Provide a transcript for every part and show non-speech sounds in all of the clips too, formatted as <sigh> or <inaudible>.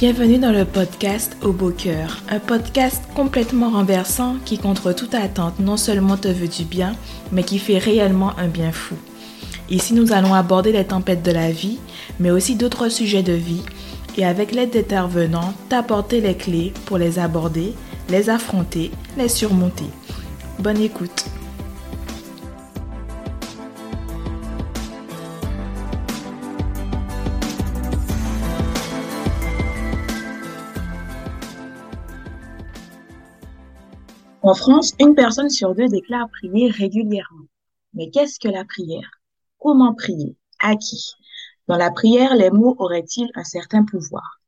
Bienvenue dans le podcast Au Beau Cœur, un podcast complètement renversant qui, contre toute attente, non seulement te veut du bien, mais qui fait réellement un bien fou. Ici, nous allons aborder les tempêtes de la vie, mais aussi d'autres sujets de vie, et avec l'aide d'intervenants, t'apporter les clés pour les aborder, les affronter, les surmonter. Bonne écoute. En France, une personne sur deux déclare prier régulièrement. Mais qu'est-ce que la prière? Comment prier? À qui? Dans la prière, les mots auraient-ils un certain pouvoir?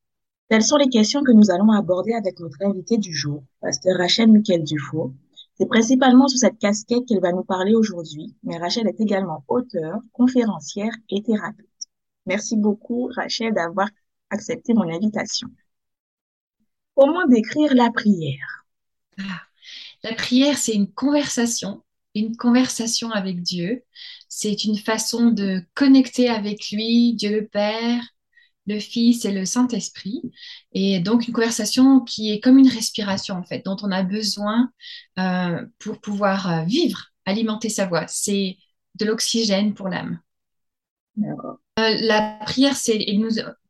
Telles sont les questions que nous allons aborder avec notre invité du jour, pasteur Rachel Miquel Dufault. C'est principalement sous cette casquette qu'elle va nous parler aujourd'hui, mais Rachel est également auteure, conférencière et thérapeute. Merci beaucoup, Rachel, d'avoir accepté mon invitation. Comment décrire la prière? Ah. La prière, c'est une conversation, une conversation avec Dieu. C'est une façon de connecter avec lui, Dieu le Père, le Fils et le Saint-Esprit. Et donc une conversation qui est comme une respiration, en fait, dont on a besoin euh, pour pouvoir euh, vivre, alimenter sa voix. C'est de l'oxygène pour l'âme. Euh, la prière, c'est,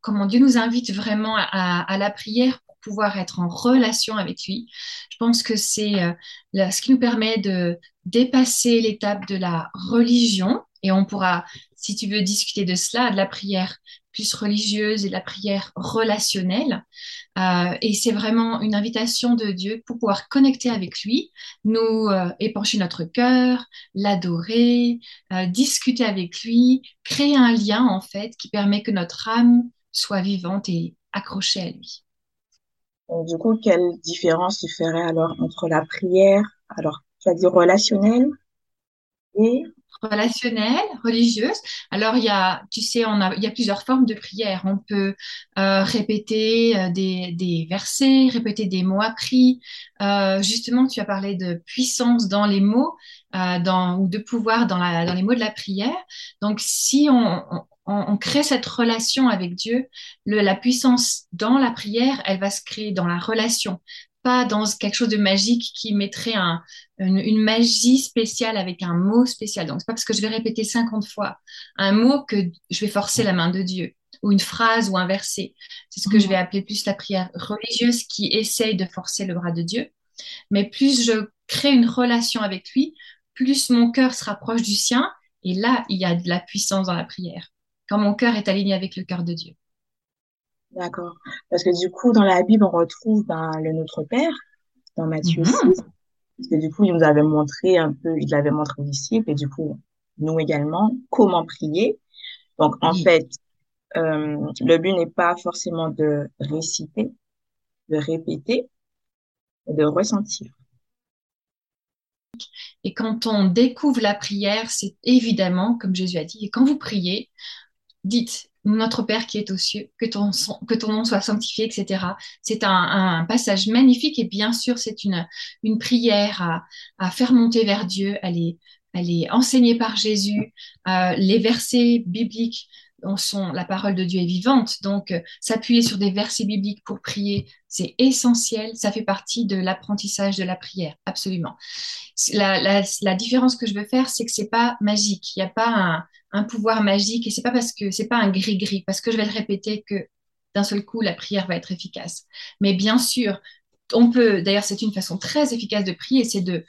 comment Dieu nous invite vraiment à, à la prière pouvoir être en relation avec lui. Je pense que c'est euh, ce qui nous permet de dépasser l'étape de la religion. Et on pourra, si tu veux discuter de cela, de la prière plus religieuse et de la prière relationnelle. Euh, et c'est vraiment une invitation de Dieu pour pouvoir connecter avec lui, nous euh, épancher notre cœur, l'adorer, discuter avec lui, créer un lien en fait qui permet que notre âme soit vivante et accrochée à lui du coup, quelle différence tu ferais alors entre la prière, alors tu as dit relationnelle et relationnelle, religieuse. Alors il y a, tu sais, on a, il y a plusieurs formes de prière. On peut euh, répéter euh, des, des, versets, répéter des mots appris. Euh, justement, tu as parlé de puissance dans les mots, dans, ou de pouvoir dans, la, dans les mots de la prière. Donc si on, crée cette relation avec Dieu, la puissance dans la prière, elle va se créer dans la relation, pas dans quelque chose de magique qui mettrait une, magie spéciale avec un mot spécial. Donc, c'est pas parce que je vais répéter 50 fois un mot que je vais forcer la main de Dieu ou une phrase ou un verset. C'est ce que je vais appeler plus la prière religieuse qui essaye de forcer le bras de Dieu. Mais plus je crée une relation avec lui, plus mon cœur se rapproche du sien. Et là, il y a de la puissance dans la prière quand mon cœur est aligné avec le cœur de Dieu. D'accord. Parce que du coup, dans la Bible, on retrouve ben, le Notre Père, dans Matthieu 6. Mhm. Parce que du coup, il nous avait montré un peu, il l'avait montré aux disciples, et du coup, nous également, comment prier. Donc, en fait, euh, le but n'est pas forcément de réciter, de répéter, mais de ressentir. Et quand on découvre la prière, c'est évidemment, comme Jésus a dit, et quand vous priez, dites notre Père qui est aux cieux, que ton, nom soit sanctifié, etc. C'est un, passage magnifique et bien sûr, c'est une, prière à, faire monter vers Dieu. Elle est, elle est enseignée par Jésus. Euh, les versets bibliques la parole de Dieu est vivante. Donc, euh, s'appuyer sur des versets bibliques pour prier, c'est essentiel. Ça fait partie de l'apprentissage de la prière, absolument. La, différence que je veux faire, c'est que c'est pas magique. Il n'y a pas un, un pouvoir magique et c'est pas parce que c'est pas un gris-gris, parce que je vais le répéter que d'un seul coup la prière va être efficace. Mais bien sûr, on peut, d'ailleurs, c'est une façon très efficace de prier, c'est de,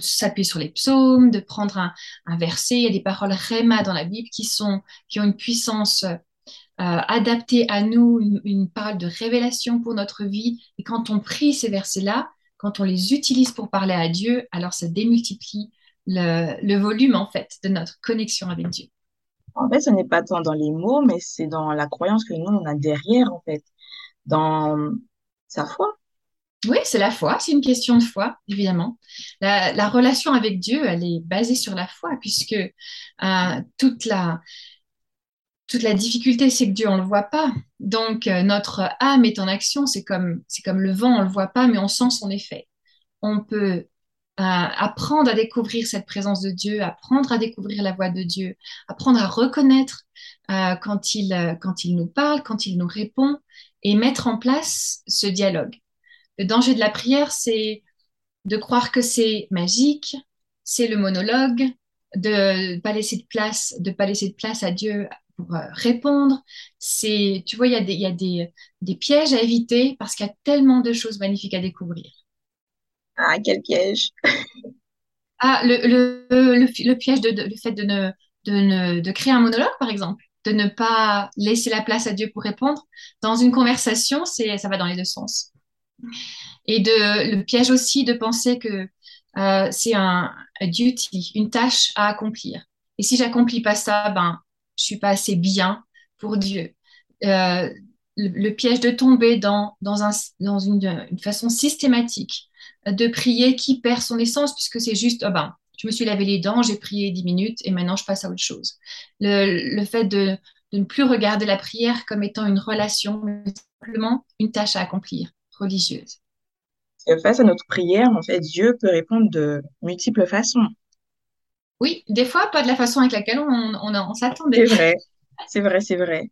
s'appuyer sur les psaumes, de prendre un, verset. Il y a des paroles réma dans la Bible qui sont, qui ont une puissance euh, adaptée à nous, une, une, parole de révélation pour notre vie. Et quand on prie ces versets-là, quand on les utilise pour parler à Dieu, alors ça démultiplie le, le volume, en fait, de notre connexion avec Dieu. En fait, ce n'est pas tant dans les mots, mais c'est dans la croyance que nous, on a derrière, en fait, dans sa foi. Oui, c'est la foi, c'est une question de foi, évidemment. La, relation avec Dieu, elle est basée sur la foi, puisque euh, toute, la, toute la difficulté, c'est que Dieu, on ne le voit pas. Donc, euh, notre âme est en action, c'est comme, comme le vent, on ne le voit pas, mais on sent son effet. On peut apprendre à découvrir cette présence de Dieu, apprendre à découvrir la voix de Dieu, apprendre à reconnaître euh, quand, il, euh, quand il nous parle, quand il nous répond. et mettre en place ce dialogue. Le danger de la prière, c'est de croire que c'est magique, c'est le monologue, de pas laisser de place, de pas laisser de place à Dieu pour euh, répondre. C'est, tu vois, il y a, des, y a des, des pièges à éviter parce qu'il y a tellement de choses magnifiques à découvrir. Ah, quel piège <laughs> Ah, le, le, le, piège de, le fait de ne, de ne, de créer un monologue, par exemple, de ne pas laisser la place à Dieu pour répondre. Dans une conversation, c'est, ça va dans les deux sens. Et de, le piège aussi de penser que euh, c'est un, duty, une tâche à accomplir. Et si j'accomplis pas ça, ben, je suis pas assez bien pour Dieu. Euh, le, piège de tomber dans, dans, un, dans une, façon systématique de prier qui perd son essence puisque c'est juste, oh ben, je me suis lavé les dents, j'ai prié dix minutes et maintenant je passe à autre chose. Le, le fait de, de, ne plus regarder la prière comme étant une relation, mais simplement une tâche à accomplir, religieuse. face à notre prière, en fait, Dieu peut répondre de multiples façons. Oui, des fois, pas de la façon avec laquelle on, on, on s'attendait. C'est vrai, c'est vrai, c'est vrai.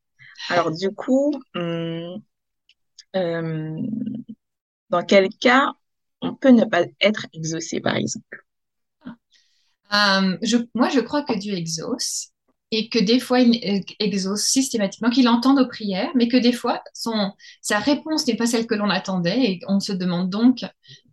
Alors, du coup, hum, euh, dans quel cas on peut ne pas être exaucé, par exemple? Euh, je, Moi, je crois que Dieu exauce et que des fois, il exauce systématiquement, qu'il entend nos prières, mais que des fois, sa réponse n'est pas celle que l'on attendait et on se demande donc,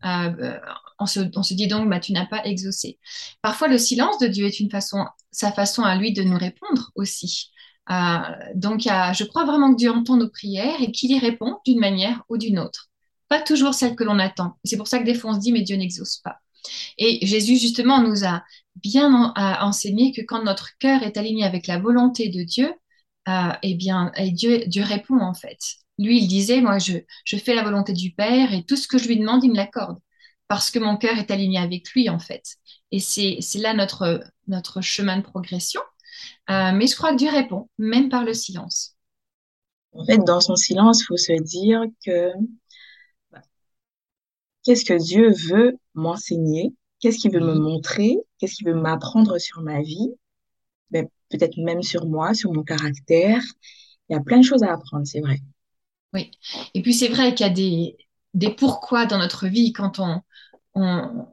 euh, on, se, on, se, dit donc, bah, tu n'as pas exaucé. Parfois, le silence de Dieu est une façon, sa façon à lui de nous répondre aussi. Euh, donc, je crois vraiment que Dieu entend nos prières et qu'il y répond d'une manière ou d'une autre. Pas toujours celle que l'on attend. C'est pour ça que des fois, on se dit, mais Dieu n'exauce pas. Et Jésus, justement, nous a bien enseigné que quand notre cœur est aligné avec la volonté de Dieu, euh, eh bien, et Dieu, répond en fait. Lui, il disait, moi, je, fais la volonté du Père et tout ce que je lui demande, il me l'accorde parce que mon cœur est aligné avec lui en fait. Et c'est là notre, notre chemin de progression. Euh, mais je crois que Dieu répond, même par le silence. En fait, dans son silence, il faut se dire que qu'est-ce que Dieu veut m'enseigner, qu'est-ce qu'il veut me mhm. montrer, qu'est-ce qu'il veut m'apprendre sur ma vie, ben, peut-être même sur moi, sur mon caractère. Il y a plein de choses à apprendre, c'est vrai. Oui, et puis c'est vrai qu'il y a des, des pourquoi dans notre vie quand on, on,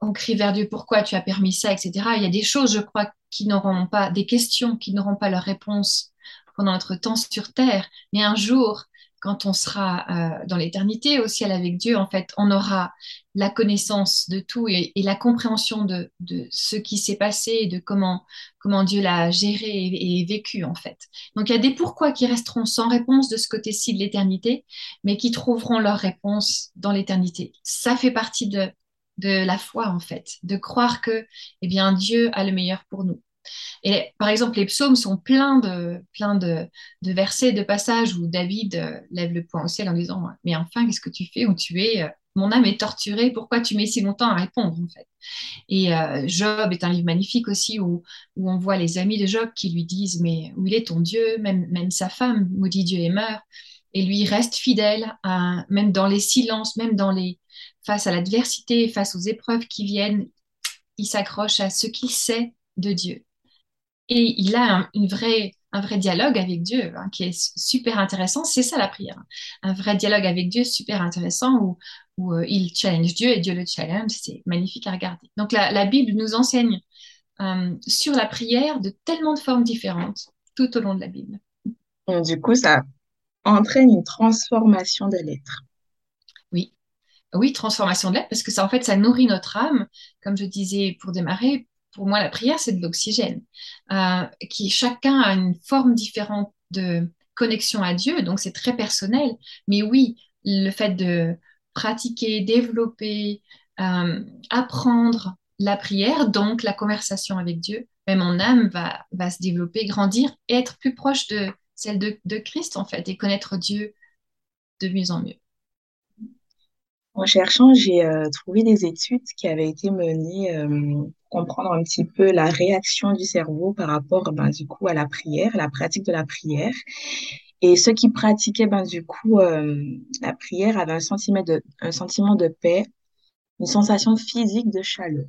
on crie vers Dieu pourquoi tu as permis ça, etc. Il y a des choses, je crois, qui n'auront pas, des questions qui n'auront pas leur réponse pendant notre temps sur Terre, mais un jour, quand on sera euh, dans l'éternité au ciel avec Dieu, en fait, on aura la connaissance de tout et, la compréhension de, ce qui s'est passé et de comment, Dieu l'a géré et, vécu, en fait. Donc, il y a des pourquoi qui resteront sans réponse de ce côté-ci de l'éternité, mais qui trouveront leur réponse dans l'éternité. Ça fait partie de, de la foi, en fait, de croire que, eh bien, Dieu a le meilleur pour nous. Et par exemple, les psaumes sont pleins de, plein de, versets, de passages où David euh, lève le poing au ciel en disant Mais enfin, qu'est-ce que tu fais où tu es Mon âme est torturée, pourquoi tu mets si longtemps à répondre en fait? Et euh, Job est un livre magnifique aussi où, on voit les amis de Job qui lui disent Mais où il est ton Dieu? Même, sa femme, maudit Dieu et meurt. Et lui reste fidèle, même dans les silences, même face à l'adversité, face aux épreuves qui viennent, il s'accroche à ce qu'il sait de Dieu. Et il a un, une vraie, un vrai dialogue avec Dieu hein, qui est super intéressant. C'est ça la prière. Hein. Un vrai dialogue avec Dieu super intéressant où, où euh, il challenge Dieu et Dieu le challenge. C'est magnifique à regarder. Donc la, la Bible nous enseigne euh, sur la prière de tellement de formes différentes tout au long de la Bible. du coup, ça entraîne une transformation de l'être. Oui, oui, transformation de l'être, parce que ça, en fait, ça nourrit notre âme, comme je disais pour démarrer, pour moi, la prière, c'est de l'oxygène, euh, qui chacun a une forme différente de connexion à Dieu, donc c'est très personnel. Mais oui, le fait de pratiquer, développer, euh, apprendre la prière, donc la conversation avec Dieu, même mon âme va, va se développer, grandir et être plus proche de celle de, de Christ, en fait, et connaître Dieu de mieux en mieux. En cherchant, j'ai euh, trouvé des études qui avaient été menées euh, pour comprendre un petit peu la réaction du cerveau par rapport, ben, du coup, à la prière, à la pratique de la prière. Et ceux qui pratiquaient, ben, du coup, euh, la prière avaient un sentiment de, un sentiment de paix, une sensation physique de chaleur.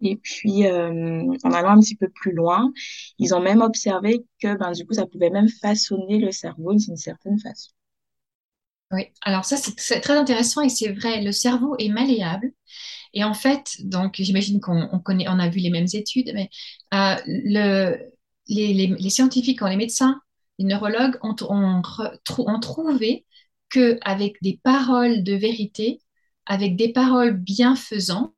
Et puis, en allant un petit peu plus loin, ils ont même observé que, ben, du coup, ça pouvait même façonner le cerveau d'une certaine façon. Oui, alors ça c'est très intéressant et c'est vrai, le cerveau est malléable. Et en fait, donc j'imagine qu'on connaît, on a vu les mêmes études, mais euh, le, les, scientifiques, les médecins, les neurologues ont, ont, ont trouvé qu'avec des paroles de vérité, avec des paroles bienfaisantes,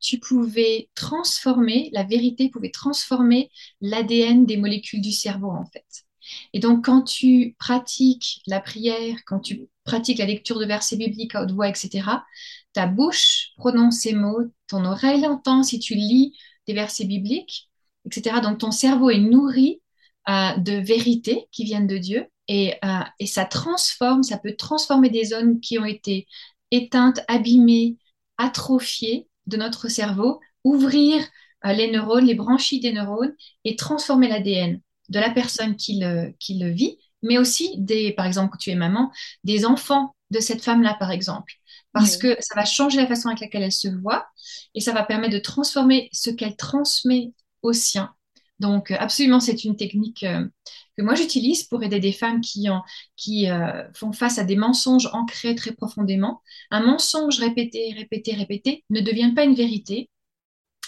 tu pouvais transformer, la vérité pouvait transformer l'ADN des molécules du cerveau en fait. Et donc quand tu pratiques la prière, quand tu pratiques la lecture de versets bibliques à haute voix, etc., ta bouche prononce ces mots, ton oreille l'entend si tu lis des versets bibliques, etc. Donc ton cerveau est nourri euh, de vérités qui viennent de Dieu et, euh, et, ça transforme, ça peut transformer des zones qui ont été éteintes, abîmées, atrophiées de notre cerveau, ouvrir euh, les neurones, les branchies des neurones et transformer l'ADN de la personne qui le, qui le vit, mais aussi des, par exemple, quand tu es maman, des enfants de cette femme-là, par exemple. Parce que ça va changer la façon avec laquelle elle se voit et ça va permettre de transformer ce qu'elle transmet au sien. Donc, euh, absolument, c'est une technique euh, que moi j'utilise pour aider des femmes qui, ont, qui euh, font face à des mensonges ancrés très profondément. Un mensonge répété, répété, répété ne devient pas une vérité,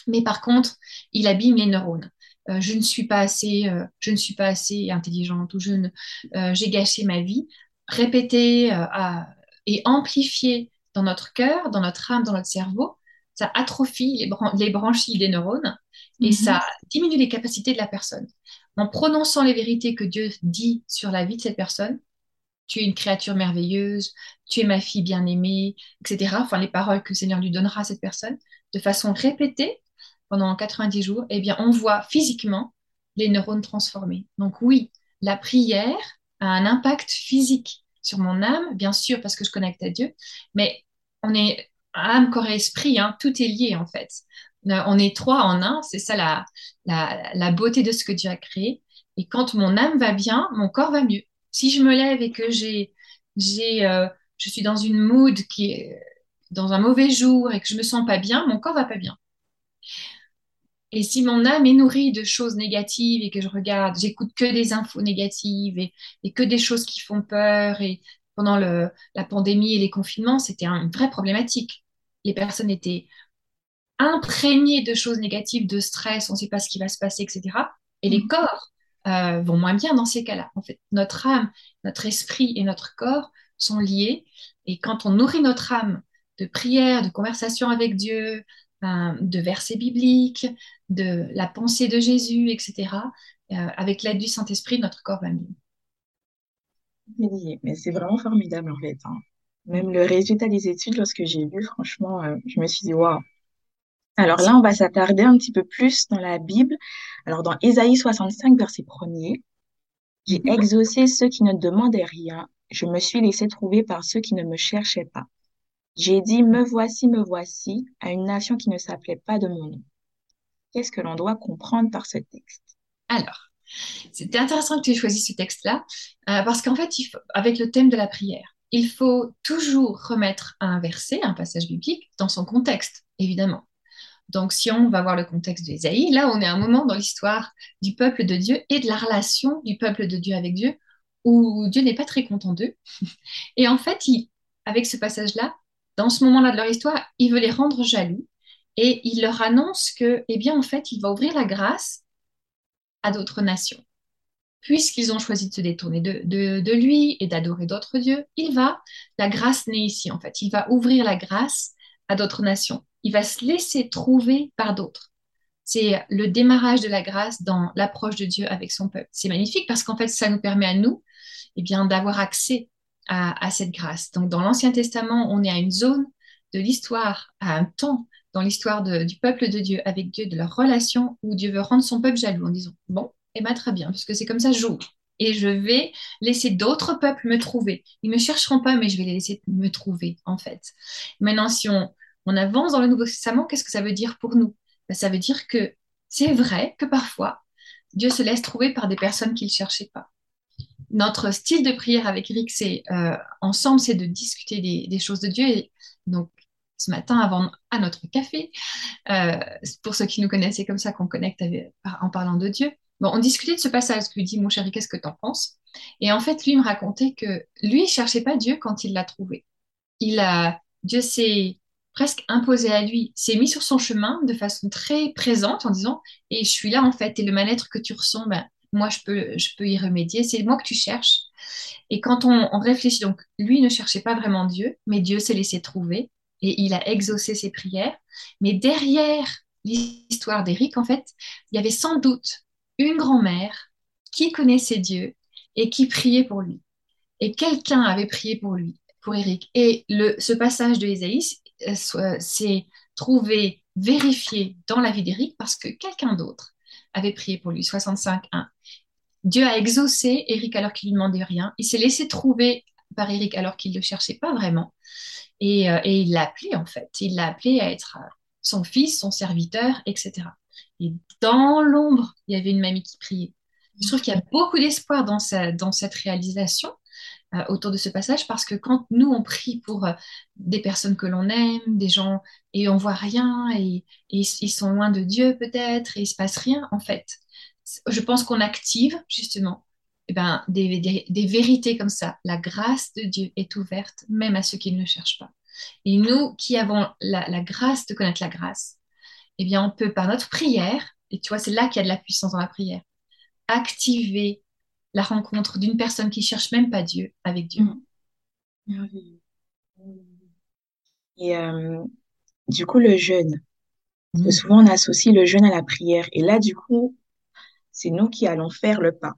mais par contre, il abîme les neurones. Je ne suis pas assez, je ne suis pas assez intelligente ou je ne, j'ai gâché ma vie. Répéter et amplifier dans notre cœur, dans notre âme, dans notre cerveau, ça atrophie les, les branchies des neurones et mhm. ça diminue les capacités de la personne. En prononçant les vérités que Dieu dit sur la vie de cette personne, tu es une créature merveilleuse, tu es ma fille bien-aimée, etc. Enfin, les paroles que le Seigneur lui donnera à cette personne, de façon répétée pendant 90 jours, eh bien, on voit physiquement les neurones transformés. Donc oui, la prière a un impact physique sur mon âme, bien sûr, parce que je connecte à Dieu, mais on est âme, corps et esprit, hein, tout est lié en fait. Euh, on est trois en un, c'est ça la, la, beauté de ce que Dieu a créé. Et quand mon âme va bien, mon corps va mieux. Si je me lève et que j'ai, j'ai, euh, je suis dans une mood qui dans un mauvais jour et que je me sens pas bien, mon corps va pas bien. Et si mon âme est nourrie de choses négatives et que je regarde, j'écoute que des infos négatives et, et, que des choses qui font peur et pendant le, la pandémie et les confinements, c'était une vraie problématique. Les personnes étaient imprégné de choses négatives, de stress, on ne sait pas ce qui va se passer, etc. Et les mm. corps euh, vont moins bien dans ces cas-là. En fait, notre âme, notre esprit et notre corps sont liés. Et quand on nourrit notre âme de prière, de conversation avec Dieu, de versets bibliques, de la pensée de Jésus, etc., euh, avec l'aide du Saint-Esprit, notre corps va mieux. Mais c'est vraiment formidable en fait. Hein. Même le résultat des études, lorsque j'ai lu, franchement, je me suis dit, waouh, alors là, on va s'attarder un petit peu plus dans la Bible. Alors dans Ésaïe 65, verset 1er, j'ai mhm. exaucé ceux qui ne demandaient rien. Je me suis laissé trouver par ceux qui ne me cherchaient pas. J'ai dit, me voici, me voici, à une nation qui ne s'appelait pas de mon nom. Qu'est-ce que l'on doit comprendre par ce texte? Alors, c'était intéressant que tu aies choisi ce texte-là, euh, parce qu'en fait, avec le thème de la prière, il faut toujours remettre un verset, un passage biblique, dans son contexte, évidemment. Donc, si on va voir le contexte d'Ésaïe, là, on est à un moment dans l'histoire du peuple de Dieu et de la relation du peuple de Dieu avec Dieu, où Dieu n'est pas très content d'eux. <laughs> Et en fait, avec ce passage-là, dans ce moment-là de leur histoire, il veut les rendre jaloux et il leur annonce que, eh bien, en fait, il va ouvrir la grâce à d'autres nations. Puisqu'ils ont choisi de se détourner de, lui et d'adorer d'autres dieux, il va, la grâce naît ici, en fait. Il va ouvrir la grâce à d'autres nations il va se laisser trouver par d'autres. C'est le démarrage de la grâce dans l'approche de Dieu avec son peuple. C'est magnifique parce qu'en fait, ça nous permet à nous eh bien, d'avoir accès à, cette grâce. Donc, dans l'Ancien Testament, on est à une zone de l'histoire, à un temps dans l'histoire du peuple de Dieu avec Dieu, de leur relation, où Dieu veut rendre son peuple jaloux en disant, bon, eh bien très bien, puisque c'est comme ça, j'ouvre. Et je vais laisser d'autres peuples me trouver. Ils ne me chercheront pas, mais je vais les laisser me trouver, en fait. Maintenant, si on, on avance dans le Nouveau Testament, qu'est-ce que ça veut dire pour nous? Ben, Ça veut dire que c'est vrai que parfois, Dieu se laisse trouver par des personnes qu'il ne cherchait pas. Notre style de prière avec Eric, c'est euh, ensemble, c'est de discuter des, choses de Dieu. Donc, ce matin, avant à notre café, euh, pour ceux qui nous connaissent, c'est comme ça qu'on connecte en parlant de Dieu. Bon, on discutait de ce passage. Je lui dis, mon chéri, qu'est-ce que tu en penses? Et en fait, lui me racontait que lui, il cherchait pas Dieu quand il l'a trouvé. Il a, Dieu s'est presque imposé à lui, s'est mis sur son chemin de façon très présente en disant, et je suis là en fait, et le mal-être que tu ressens, ben, moi je peux, je peux y remédier, c'est moi que tu cherches. Et quand on, réfléchit, donc lui ne cherchait pas vraiment Dieu, mais Dieu s'est laissé trouver et il a exaucé ses prières. Mais derrière l'histoire d'Éric, en fait, il y avait sans doute une grand-mère qui connaissait Dieu et qui priait pour lui. Et quelqu'un avait prié pour lui, pour Éric. Et le, ce passage de Ésaïe euh, s'est trouvé vérifié dans la vie d'Éric parce que quelqu'un d'autre avait prié pour lui, 65.1. Dieu a exaucé Éric alors qu'il lui demandait rien. Il s'est laissé trouver par Éric alors qu'il ne le cherchait pas vraiment. Et, euh, et il l'a appelé en fait. Il l'a appelé à être euh, son fils, son serviteur, etc. Et dans l'ombre, il y avait une mamie qui priait. Je trouve qu'il y a beaucoup d'espoir dans, dans cette réalisation autour de ce passage parce que quand nous, on prie pour euh, des personnes que l'on aime, des gens, et on voit rien, et, ils sont loin de Dieu peut-être, et il se passe rien, en fait, je pense qu'on active justement eh ben, des, des, vérités comme ça. La grâce de Dieu est ouverte même à ceux qui ne le cherchent pas. Et nous qui avons la, la grâce de connaître la grâce, eh bien, on peut par notre prière, et tu vois, c'est là qu'il y a de la puissance dans la prière, activer la rencontre d'une personne qui cherche même pas Dieu avec Dieu. Mm. Et euh, du coup, le jeûne. Mm. Souvent, on associe le jeûne à la prière. Et là, du coup, c'est nous qui allons faire le pas.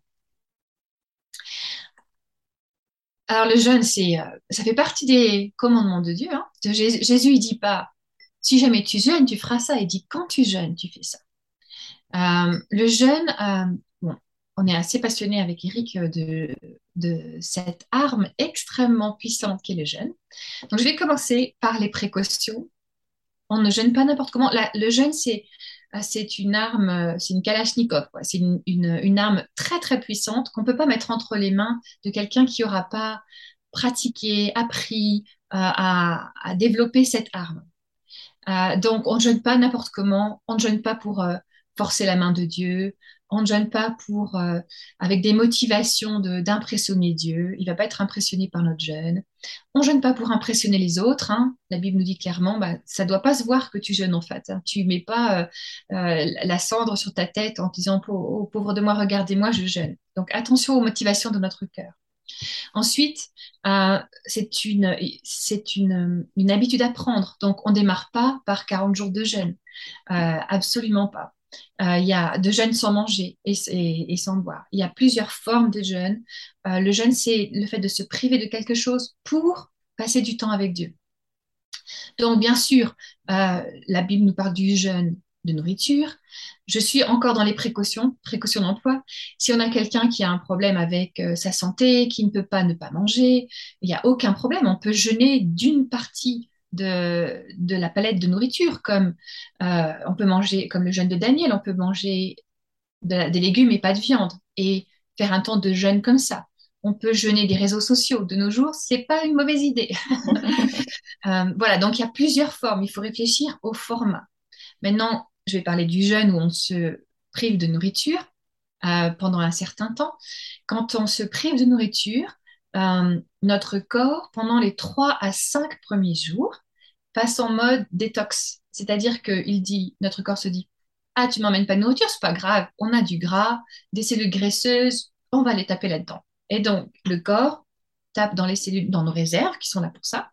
Alors, le jeûne, c'est, euh, ça fait partie des commandements de Dieu. Hein. Jésus, il dit pas, si jamais tu jeûnes, tu feras ça. Il dit, quand tu jeûnes, tu fais ça. Euh, le jeûne, on est assez passionné avec Eric euh, de, cette arme extrêmement puissante qu'est le jeûne. Donc, je vais commencer par les précautions. On ne jeûne pas n'importe comment. le jeûne, c'est euh, une arme, euh, c'est une kalachnikov, c'est une, arme très très puissante qu'on ne peut pas mettre entre les mains de quelqu'un qui n'aura pas pratiqué, appris à, à, développer cette arme. donc on ne jeûne pas n'importe comment, on ne jeûne pas pour forcer la main de Dieu, on ne jeûne pas pour, euh, avec des motivations d'impressionner Dieu. Il va pas être impressionné par notre jeûne. On jeûne pas pour impressionner les autres. Hein. La Bible nous dit clairement, bah, ça doit pas se voir que tu jeûnes en fait. Hein. Tu mets pas euh, euh, la cendre sur ta tête en disant, oh, pauvre de moi, regardez-moi, je jeûne. Donc attention aux motivations de notre cœur. Ensuite, c'est une, une, une, habitude à prendre. Donc, on démarre pas par 40 jours de jeûne. absolument pas. Euh, il y a de jeûne sans manger et, sans boire. Il y a plusieurs formes de jeûne. Euh, le jeûne, c'est le fait de se priver de quelque chose pour passer du temps avec Dieu. Donc, bien sûr, euh, la Bible nous parle du jeûne de nourriture. Je suis encore dans les précautions, précautions d'emploi. Si on a quelqu'un qui a un problème avec sa santé, qui ne peut pas ne pas manger, il n'y a aucun problème. On peut jeûner d'une partie de, la palette de nourriture, comme euh, on peut manger, comme le jeûne de Daniel, on peut manger des légumes et pas de viande, et faire un temps de jeûne comme ça. On peut jeûner des réseaux sociaux. De nos jours, c'est pas une mauvaise idée. <laughs> Euh, voilà, donc il y a plusieurs formes. Il faut réfléchir au format. Maintenant, je vais parler du jeûne où on se prive de nourriture euh, pendant un certain temps. Quand on se prive de nourriture, notre corps, pendant les 3 à 5 premiers jours, passe en mode détox. C'est-à-dire qu'il dit, notre corps se dit, ah, tu m'emmènes pas de nourriture, c'est pas grave, on a du gras, des cellules graisseuses, on va les taper là-dedans. Et donc, le corps tape dans les cellules, dans nos réserves, qui sont là pour ça.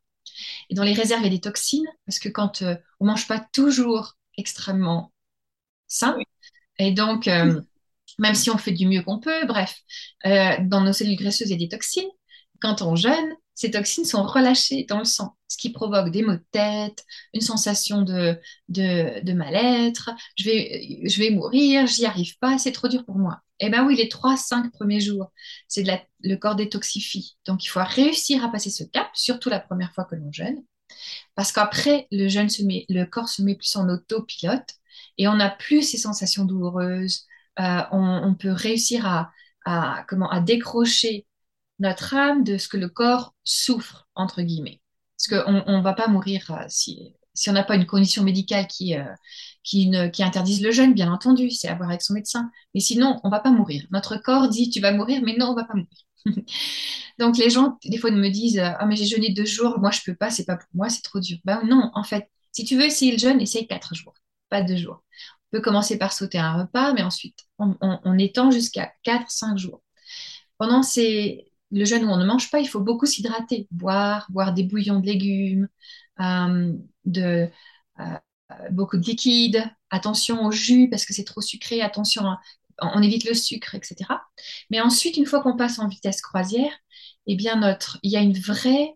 Et dans les réserves, il y a des toxines, parce que quand euh, on mange pas toujours extrêmement sain, et donc, euh, même si on fait du mieux qu'on peut, bref, euh, dans nos cellules graisseuses, il y a des toxines. Quand on jeûne, ces toxines sont relâchées dans le sang, ce qui provoque des maux de tête, une sensation de, de, mal-être, je vais, je vais mourir, j'y arrive pas, c'est trop dur pour moi. Eh bien oui, les 3-5 premiers jours, c'est le corps détoxifie. Donc il faut réussir à passer ce cap, surtout la première fois que l'on jeûne, parce qu'après, le jeûne se le corps se met plus en autopilote et on n'a plus ces sensations douloureuses. Euh, on, peut réussir à, à, comment, à décrocher notre âme de ce que le corps souffre, entre guillemets. Parce qu'on ne va pas mourir euh, si, on n'a pas une condition médicale qui, euh, qui, ne, interdise le jeûne, bien entendu, c'est à voir avec son médecin. Mais sinon, on ne va pas mourir. Notre corps dit tu vas mourir, mais non, on ne va pas mourir. <laughs> Donc les gens, des fois, me disent Ah, mais j'ai jeûné deux jours, moi je peux pas, c'est pas pour moi, c'est trop dur. Ben non, en fait, si tu veux essayer le jeûne, essaye quatre jours, pas deux jours. On peut commencer par sauter un repas, mais ensuite on, étend jusqu'à quatre, cinq jours. Pendant ces, le jeûne où on ne mange pas, il faut beaucoup s'hydrater, boire, boire des bouillons de légumes, euh, de, euh, beaucoup de liquide, attention au jus parce que c'est trop sucré, attention on évite le sucre, etc. Mais ensuite, une fois qu'on passe en vitesse croisière, eh bien notre, il y a une vraie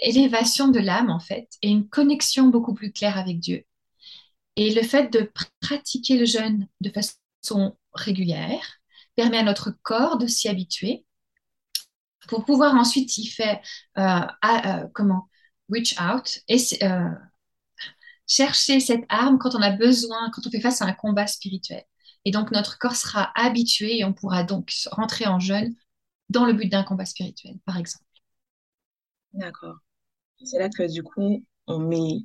élévation de l'âme en fait et une connexion beaucoup plus claire avec Dieu. Et le fait de pratiquer le jeûne de façon régulière permet à notre corps de s'y habituer pour pouvoir ensuite y faire euh, euh, comment reach out et euh, chercher cette arme quand on a besoin, quand on fait face à un combat spirituel. Et donc, notre corps sera habitué et on pourra donc rentrer en jeûne dans le but d'un combat spirituel, par exemple. D'accord. C'est là que du coup, on met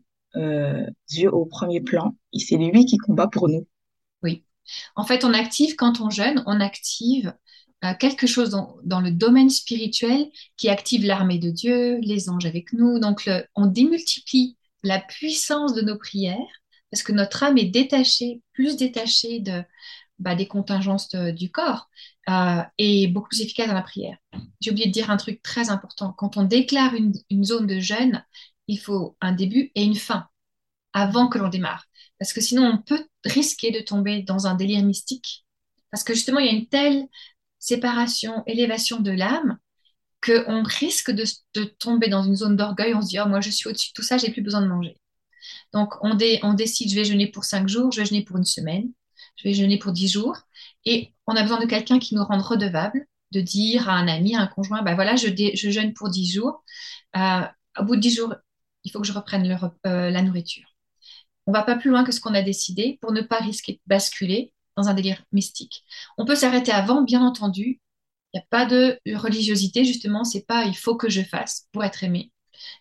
Dieu au premier plan et c'est lui qui combat pour nous. En fait, on active, quand on jeûne, on active euh, quelque chose dans, le domaine spirituel qui active l'armée de Dieu, les anges avec nous. Donc, on démultiplie la puissance de nos prières parce que notre âme est détachée, plus détachée bah, des contingences du corps euh, et beaucoup plus efficace dans la prière. J'ai oublié de dire un truc très important. Quand on déclare une, zone de jeûne, il faut un début et une fin avant que l'on démarre. Parce que sinon, on peut risquer de tomber dans un délire mystique. Parce que justement, il y a une telle séparation, élévation de l'âme, qu'on risque de, tomber dans une zone d'orgueil. On se dit, oh, moi, je suis au-dessus de tout ça, j'ai plus besoin de manger. Donc, on, décide, je vais jeûner pour cinq jours, je vais jeûner pour une semaine, je vais jeûner pour dix jours. Et on a besoin de quelqu'un qui nous rende redevables, de dire à un ami, à un conjoint, ben voilà, je, je jeûne pour dix jours. Euh, au bout de dix jours, il faut que je reprenne euh, la nourriture. On va pas plus loin que ce qu'on a décidé pour ne pas risquer de basculer dans un délire mystique. On peut s'arrêter avant, bien entendu. Il n'y a pas de religiosité, justement, c'est pas il faut que je fasse pour être aimé.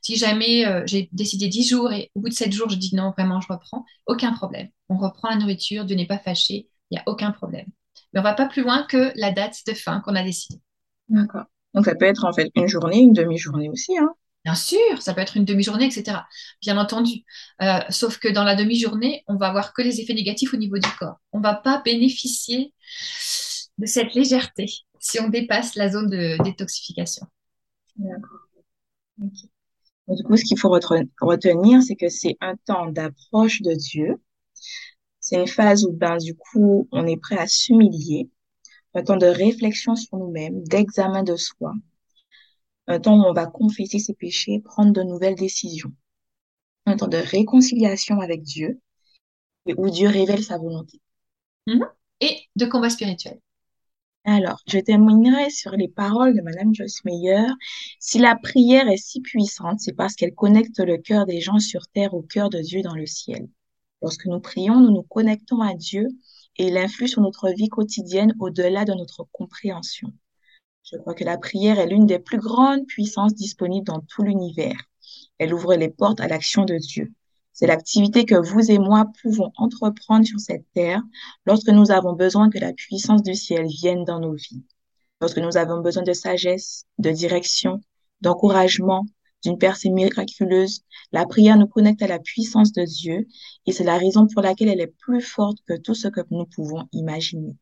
Si jamais euh, j'ai décidé 10 jours et au bout de 7 jours, je dis non, vraiment, je reprends, aucun problème. On reprend la nourriture, Dieu n'est pas fâché, il n'y a aucun problème. Mais on va pas plus loin que la date de fin qu'on a décidée. D'accord. Donc ça peut être en fait une journée, une demi-journée aussi. Hein Bien sûr, ça peut être une demi-journée, etc. Bien entendu. Euh, sauf que dans la demi-journée, on va avoir que les effets négatifs au niveau du corps. On ne va pas bénéficier de cette légèreté si on dépasse la zone de détoxification. D'accord. Du coup, ce qu'il faut retenir, c'est que c'est un temps d'approche de Dieu. C'est une phase où, ben, du coup, on est prêt à s'humilier. Un temps de réflexion sur nous-mêmes, d'examen de soi. Un temps où on va confesser ses péchés, prendre de nouvelles décisions. Un temps de réconciliation avec Dieu et où Dieu révèle sa volonté. Mm-hmm. Et de combat spirituel. Alors, je terminerai sur les paroles de Madame Joyce Meyer. Si la prière est si puissante, c'est parce qu'elle connecte le cœur des gens sur terre au cœur de Dieu dans le ciel. Lorsque nous prions, nous nous connectons à Dieu et il influe sur notre vie quotidienne au-delà de notre compréhension. Je crois que la prière est l'une des plus grandes puissances disponibles dans tout l'univers. Elle ouvre les portes à l'action de Dieu. C'est l'activité que vous et moi pouvons entreprendre sur cette terre lorsque nous avons besoin que la puissance du ciel vienne dans nos vies, lorsque nous avons besoin de sagesse, de direction, d'encouragement, d'une percée miraculeuse. La prière nous connecte à la puissance de Dieu et c'est la raison pour laquelle elle est plus forte que tout ce que nous pouvons imaginer.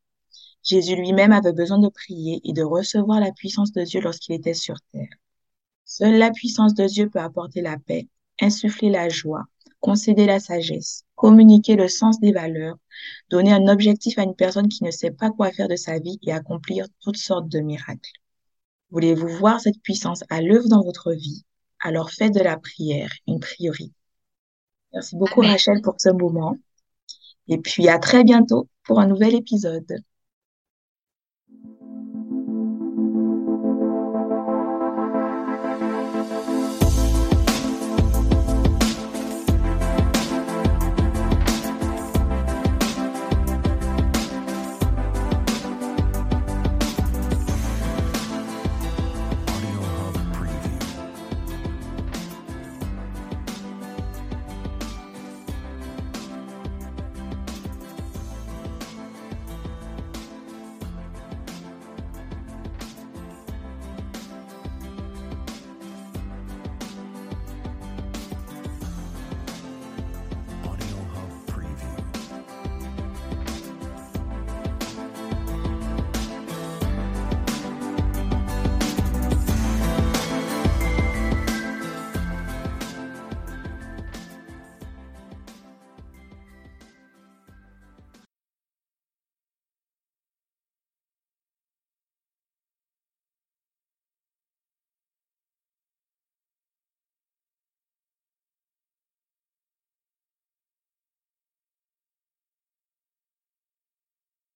Jésus lui-même avait besoin de prier et de recevoir la puissance de Dieu lorsqu'il était sur terre. Seule la puissance de Dieu peut apporter la paix, insuffler la joie, concéder la sagesse, communiquer le sens des valeurs, donner un objectif à une personne qui ne sait pas quoi faire de sa vie et accomplir toutes sortes de miracles. Voulez-vous voir cette puissance à l'œuvre dans votre vie? Alors faites de la prière une priorité. Merci beaucoup Rachel pour ce moment. Et puis à très bientôt pour un nouvel épisode.